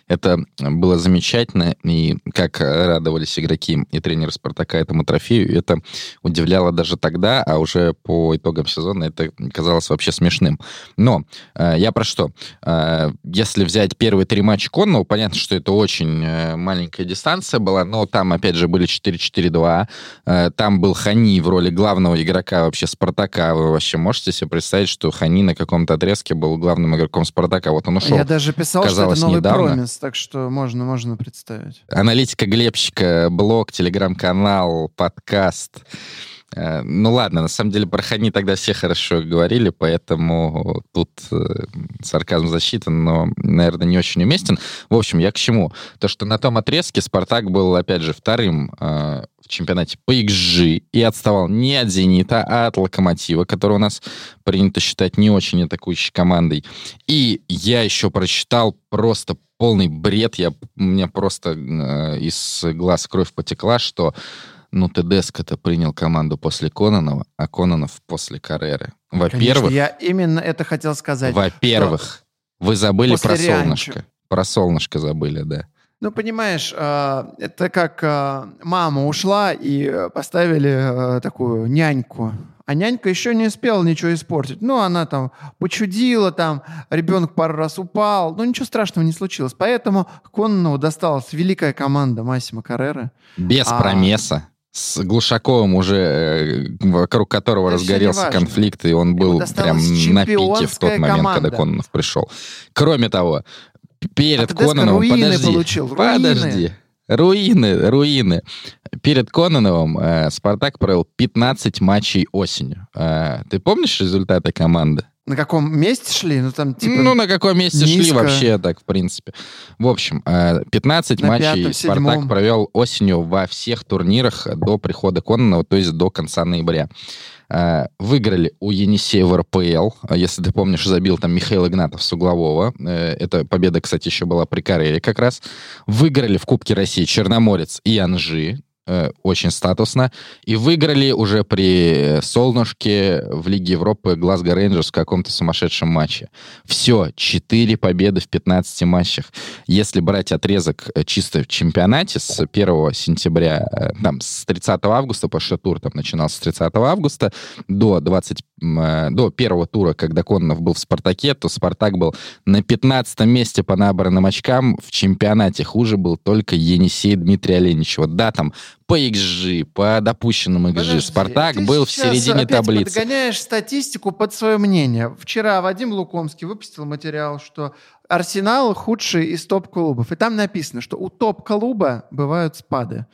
Это было замечательно. И как радовались игроки и тренеры Спартака этому трофею, это удивляло даже тогда, а уже по итогам сезона это казалось вообще смешным. Но э, я про что? Э, если взять первые три матча Конного, понятно, что это очень э, маленькая дистанция была, но там, опять же, были 4-4-2. Э, там был Хани в роли главного игрока вообще Спартака. Вы вообще можете себе представить, что Хани на каком-то отрезке был главным игроком Спартака? Вот он ушел. Я даже писал, казалось, что это новый недавно. промис, так что можно, можно представить. Аналитика Глебчика, блог, телеграм-канал, подкаст. Э, ну ладно, на самом деле про Хани тогда все хорошо говорили, поэтому тут э, сарказм засчитан, но, наверное, не очень уместен. В общем, я к чему? То, что на том отрезке Спартак был, опять же, вторым э, в чемпионате по XG и отставал не от «Зенита», а от «Локомотива», который у нас принято считать не очень атакующей командой. И я еще прочитал просто полный бред, я, у меня просто э, из глаз кровь потекла, что ну, Тедеско-то принял команду после Кононова, а Кононов после Карреры. Во-первых... я именно это хотел сказать. Во-первых, вы забыли про Рианчо. солнышко. Про солнышко забыли, да. Ну, понимаешь, а, это как а, мама ушла и поставили а, такую няньку. А нянька еще не успела ничего испортить. Ну, она там почудила, там ребенок пару раз упал. Ну, ничего страшного не случилось. Поэтому Коннову досталась великая команда Массимо Каррера. Без а... промеса с Глушаковым уже, э, вокруг которого Это разгорелся конфликт, и он был прям на пике в тот момент, команда. когда Кононов пришел. Кроме того, перед а Кононовым... Подожди, получил, подожди. Руины, руины. Перед Кононовым э, Спартак провел 15 матчей осенью. Э, ты помнишь результаты команды? На каком месте шли? Ну, там, типа, ну на каком месте низко. шли вообще так, в принципе. В общем, 15 на матчей пятом, Спартак седьмом. провел осенью во всех турнирах до прихода Кононова, то есть до конца ноября. Э, выиграли у Енисеева РПЛ. Если ты помнишь, забил там Михаил Игнатов с углового. Э, эта победа, кстати, еще была при Кареле как раз. Выиграли в Кубке России Черноморец и Анжи. Э, очень статусно. И выиграли уже при Солнышке в Лиге Европы Глазго Рейнджерс в каком-то сумасшедшем матче. Все, 4 победы в 15 матчах. Если брать отрезок э, чисто в чемпионате с 1 сентября, э, там, с 30 августа, потому что тур там начинался с 30 августа, до 20 до первого тура, когда Кононов был в «Спартаке», то «Спартак» был на 15 месте по набранным очкам. В чемпионате хуже был только Енисей Дмитрий Оленич. Вот да, там по XG, по допущенным XG. Подожди, Спартак был в середине опять таблицы. Ты подгоняешь статистику под свое мнение. Вчера Вадим Лукомский выпустил материал, что Арсенал худший из топ-клубов. И там написано, что у топ-клуба бывают спады.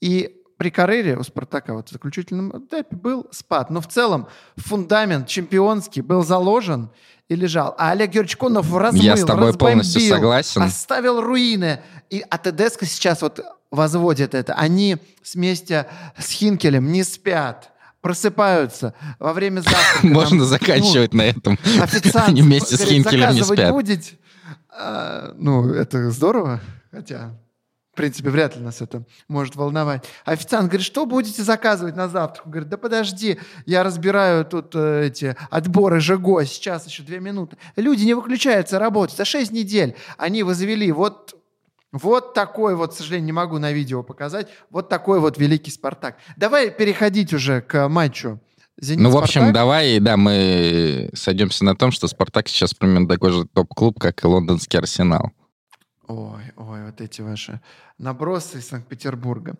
И при Карере у Спартака вот в заключительном этапе был спад. Но в целом фундамент чемпионский был заложен и лежал. А Олег Георгиевич Конов размыл, Я с тобой полностью согласен. Оставил руины. И а сейчас вот возводят это. Они вместе с Хинкелем не спят просыпаются во время завтрака. Можно нам, заканчивать ну, на этом. Официант Они вместе с Хинкелем не спят. Будете? А, ну, это здорово, хотя, в принципе, вряд ли нас это может волновать. Официант говорит, что будете заказывать на завтрак? Говорит, да подожди, я разбираю тут э, эти отборы ЖГО, сейчас еще две минуты. Люди не выключаются работать. За шесть недель они возвели вот вот такой вот, к сожалению, не могу на видео показать, вот такой вот великий «Спартак». Давай переходить уже к матчу. Зенит, ну, в общем, Спартак. давай, да, мы сойдемся на том, что «Спартак» сейчас примерно такой же топ-клуб, как и лондонский «Арсенал». Ой, ой, вот эти ваши набросы из Санкт-Петербурга.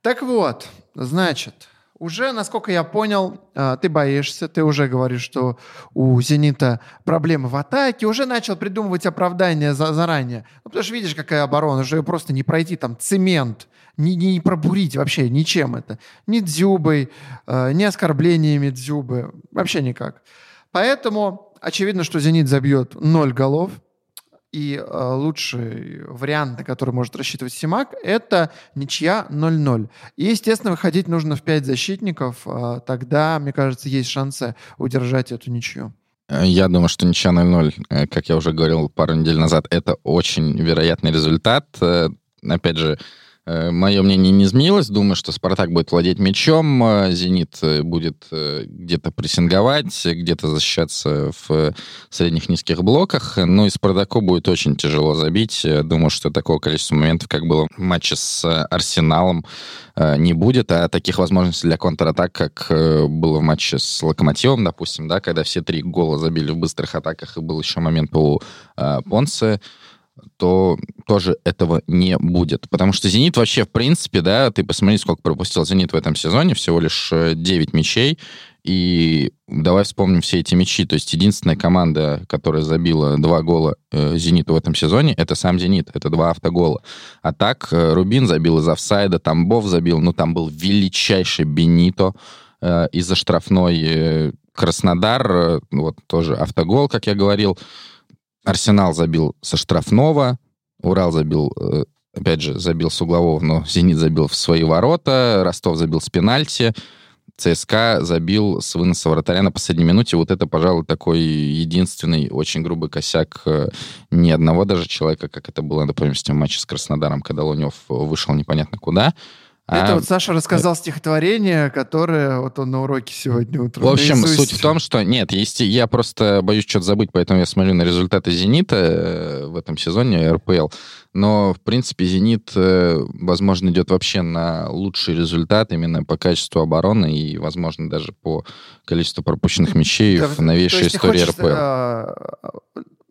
Так вот, значит, уже, насколько я понял, а, ты боишься, ты уже говоришь, что у «Зенита» проблемы в атаке, уже начал придумывать оправдания за, заранее. Ну, потому что видишь, какая оборона, уже просто не пройти там цемент, не, не пробурить вообще ничем это. Ни дзюбой, а, ни оскорблениями дзюбы, вообще никак. Поэтому очевидно, что «Зенит» забьет ноль голов. И э, лучший вариант, на который может рассчитывать Симак, это ничья 0-0. И, естественно, выходить нужно в 5 защитников. Э, тогда, мне кажется, есть шансы удержать эту ничью. Я думаю, что ничья 0-0, э, как я уже говорил пару недель назад, это очень вероятный результат. Э, опять же, Мое мнение не изменилось. Думаю, что Спартак будет владеть мячом, э, Зенит э, будет где-то прессинговать, где-то защищаться в средних низких блоках. Ну и Спартаку будет очень тяжело забить. Думаю, что такого количества моментов, как было в матче с Арсеналом, не будет, а таких возможностей для контратак, как было в матче с Локомотивом, допустим, да, когда все три гола забили в быстрых атаках, и был еще момент у Понце, то тоже этого не будет. Потому что «Зенит» вообще, в принципе, да, ты посмотри, сколько пропустил «Зенит» в этом сезоне, всего лишь 9 э, мячей, и давай вспомним все эти мячи. То есть единственная команда, которая забила два гола э, «Зениту» в этом сезоне, это сам «Зенит», это два автогола. А так э, Рубин забил из офсайда, Тамбов забил, ну там был величайший Бенито э, из-за штрафной э, Краснодар, э, вот тоже автогол, как я говорил. Арсенал забил со штрафного, Урал забил, э, опять же, забил с углового, но Зенит забил в свои ворота, Ростов забил с пенальти, ЦСКА забил с выноса вратаря на последней минуте. Вот это, пожалуй, такой единственный очень грубый косяк э, ни одного даже человека, как это было, например, в матче с Краснодаром, когда Лунев вышел непонятно куда. Это а, вот Саша рассказал стихотворение, которое вот он на уроке сегодня утром. В общем, суть в том, что нет, есть, я просто боюсь что-то забыть, поэтому я смотрю на результаты «Зенита» э, в этом сезоне РПЛ. Но, в принципе, «Зенит», э, возможно, идет вообще на лучший результат именно по качеству обороны и, возможно, даже по количеству пропущенных мячей да, в новейшей истории хочешь, РПЛ. А,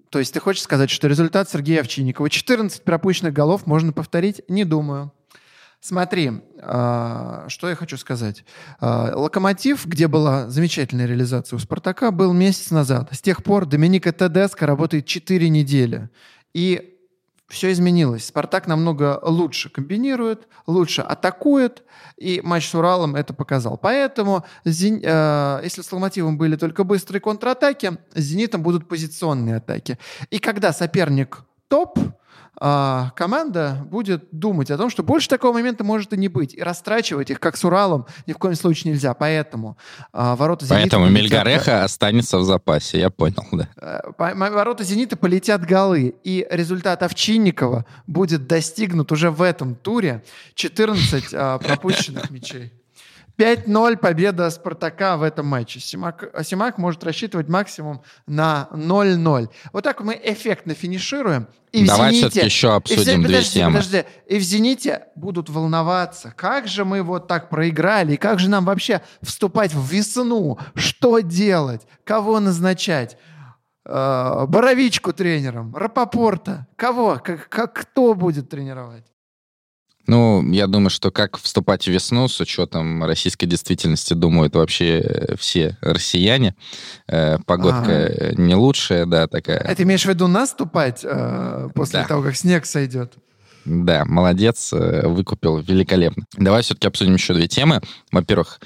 то есть ты хочешь сказать, что результат Сергея Овчинникова 14 пропущенных голов можно повторить? Не думаю. Смотри, а, что я хочу сказать. А, Локомотив, где была замечательная реализация у Спартака, был месяц назад. С тех пор Доминика Тедеско работает 4 недели. И все изменилось. Спартак намного лучше комбинирует, лучше атакует, и матч с Уралом это показал. Поэтому, э, если с Локомотивом были только быстрые контратаки, с Зенитом будут позиционные атаки. И когда соперник топ, а, команда будет думать о том, что больше такого момента может и не быть. И растрачивать их, как с Уралом, ни в коем случае нельзя. Поэтому а, ворота «Зенита» Поэтому полетят... Мельгареха останется в запасе, я понял, да. А, ворота «Зенита» полетят голы. И результат Овчинникова будет достигнут уже в этом туре. 14 а, пропущенных мячей. 5-0 победа Спартака в этом матче. Симак, Симак может рассчитывать максимум на 0-0. Вот так мы эффектно финишируем. И Давай все-таки еще обсудим и, две подожди, темы. Подожди. И в «Зените» будут волноваться. Как же мы вот так проиграли? И как же нам вообще вступать в весну? Что делать? Кого назначать? Э, Боровичку тренером? Рапопорта? Кого? Как, как, кто будет тренировать? Ну, я думаю, что как вступать в весну с учетом российской действительности, думают вообще э, все россияне. Э, погодка ага. не лучшая, да, такая. Это имеешь в виду наступать э, после да. того, как снег сойдет? Да, молодец, э, выкупил великолепно. Давай все-таки обсудим еще две темы. Во-первых,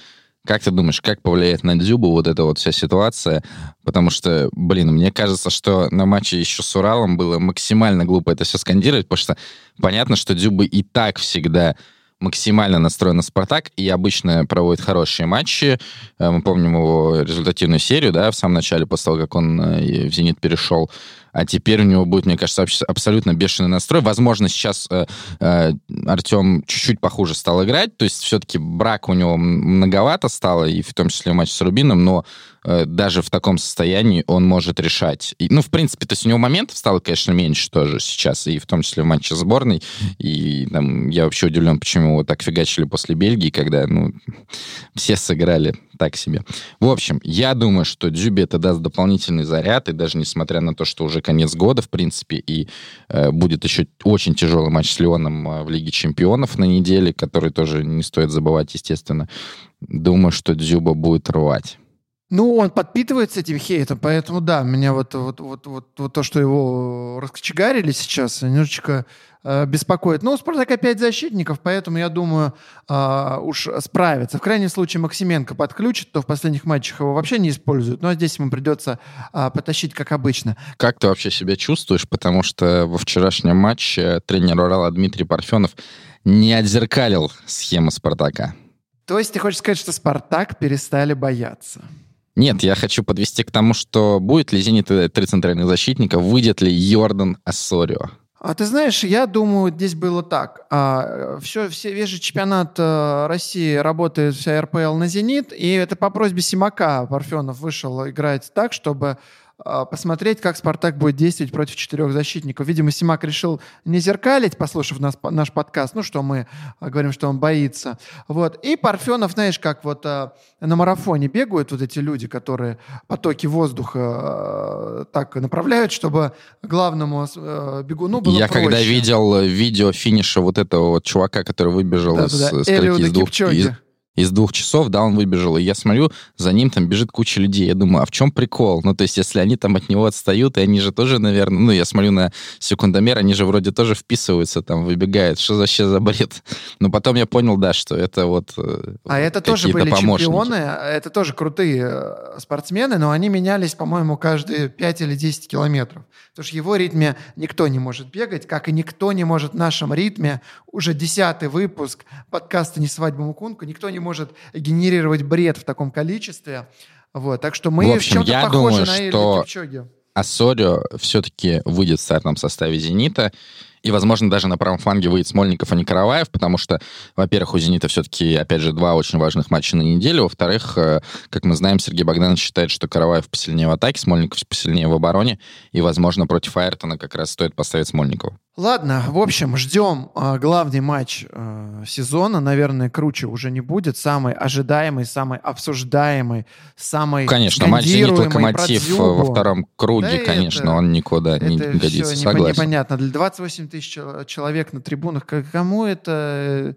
как ты думаешь, как повлияет на Дзюбу вот эта вот вся ситуация? Потому что, блин, мне кажется, что на матче еще с Уралом было максимально глупо это все скандировать, потому что понятно, что Дзюба и так всегда максимально настроен на «Спартак» и обычно проводит хорошие матчи. Э, мы помним его результативную серию, да, в самом начале, после того, как он э, в «Зенит» перешел а теперь у него будет, мне кажется, абсолютно бешеный настрой. Возможно, сейчас э, э, Артем чуть-чуть похуже стал играть, то есть все-таки брак у него многовато стало, и в том числе в матче с Рубином, но э, даже в таком состоянии он может решать. И, ну, в принципе, то есть у него моментов стало, конечно, меньше тоже сейчас, и в том числе в матче сборной. И там, я вообще удивлен, почему его так фигачили после Бельгии, когда, ну, все сыграли так себе. В общем, я думаю, что Дзюби это даст дополнительный заряд, и даже несмотря на то, что уже конец года, в принципе, и э, будет еще очень тяжелый матч с Леоном э, в Лиге Чемпионов на неделе, который тоже не стоит забывать, естественно, думаю, что Дзюба будет рвать. Ну, он подпитывается этим хейтом, поэтому да, меня вот, вот, вот, вот, вот то, что его раскочегарили сейчас, немножечко э, беспокоит. Но у Спартака 5 защитников, поэтому, я думаю, э, уж справится. В крайнем случае Максименко подключит, то в последних матчах его вообще не используют. Но здесь ему придется э, потащить, как обычно. Как ты вообще себя чувствуешь? Потому что во вчерашнем матче тренер Урала Дмитрий Парфенов не отзеркалил схему Спартака. То есть ты хочешь сказать, что Спартак перестали бояться? Нет, я хочу подвести к тому, что будет ли «Зенит» три центральных защитника, выйдет ли Йордан Ассорио. А ты знаешь, я думаю, здесь было так. А, все, все, весь же чемпионат а, России работает, вся РПЛ на «Зенит», и это по просьбе Симака Парфенов вышел играть так, чтобы посмотреть, как «Спартак» будет действовать против четырех защитников. Видимо, Симак решил не зеркалить, послушав нас, наш подкаст, ну, что мы а, говорим, что он боится. Вот. И Парфенов, знаешь, как вот а, на марафоне бегают вот эти люди, которые потоки воздуха а, так направляют, чтобы главному а, бегуну было Я проще. когда видел видео финиша вот этого вот чувака, который выбежал Да, из, да, скольки, Элиуда из двух, из- из двух часов, да, он выбежал, и я смотрю, за ним там бежит куча людей. Я думаю, а в чем прикол? Ну, то есть, если они там от него отстают, и они же тоже, наверное, ну, я смотрю на секундомер, они же вроде тоже вписываются, там, выбегают. Что за вообще за бред? Но потом я понял, да, что это вот э, А это тоже были помощники. чемпионы, это тоже крутые э, спортсмены, но они менялись, по-моему, каждые 5 или 10 километров. Потому что в его ритме никто не может бегать, как и никто не может в нашем ритме, уже десятый выпуск подкаста «Не свадьба Мукунку», никто не может генерировать бред в таком количестве. Вот, так что мы В в, общем, чем-то я похожи думаю, на что- Кипчоги. Ассорио все-таки выйдет в стартовом составе «Зенита». И, возможно, даже на правом фланге выйдет Смольников, а не Караваев, потому что, во-первых, у «Зенита» все-таки, опять же, два очень важных матча на неделю. Во-вторых, э, как мы знаем, Сергей Богданович считает, что Караваев посильнее в атаке, Смольников посильнее в обороне. И, возможно, против Айртона как раз стоит поставить Смольникова. Ладно, в общем, ждем э, главный матч э, сезона. Наверное, круче уже не будет. Самый ожидаемый, самый обсуждаемый, самый Конечно, матч «Зенит» скандируемый «Локомотив» про Дзюбу. во втором круге, Да конечно, это- он никуда не Это годится, все согласен. непонятно. Для 28 тысяч чел- человек на трибунах, кому это...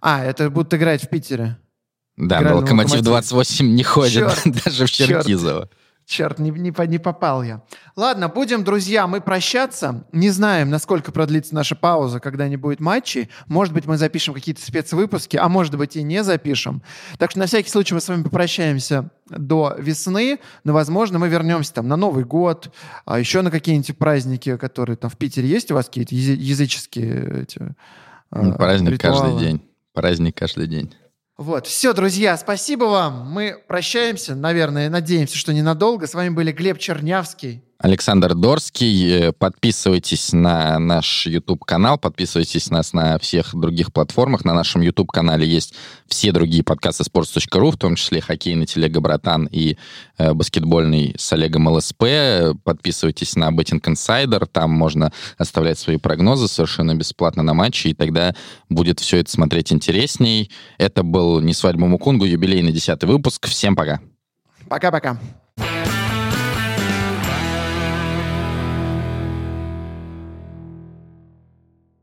А, это будут играть в Питере. Да, играли но на «Локомотив» «Локомотиве». 28 не ходит Черт, даже в. Черкизово. Черт, не, не, по- не попал я. Ладно, будем, друзья, мы прощаться. Не знаем, насколько продлится наша пауза, когда не будет матчей. Может быть, мы запишем какие-то спецвыпуски, а может быть и не запишем. Так что на всякий случай мы с вами попрощаемся до весны, но, возможно, мы вернемся там на Новый год, а еще на какие-нибудь праздники, которые там в Питере есть у вас какие-то язы- языческие эти, Ну, э, Праздник ритуалы? каждый день. Праздник каждый день. Вот, все, друзья, спасибо вам. Мы прощаемся, наверное, надеемся, что ненадолго. С вами были Глеб Чернявский. Александр Дорский. Э, Подписывайтесь на наш YouTube-канал, подписывайтесь на нас на всех других платформах. На нашем YouTube-канале есть все другие подкасты sports.ru, в том числе хоккейный телега «Братан» и э, баскетбольный с Олегом ЛСП. Подписывайтесь на Betting Insider, там можно оставлять свои прогнозы совершенно бесплатно на матчи, и тогда будет все это смотреть интересней. Это был «Не свадьба Мукунгу», юбилейный десятый выпуск. Всем пока! Пока-пока.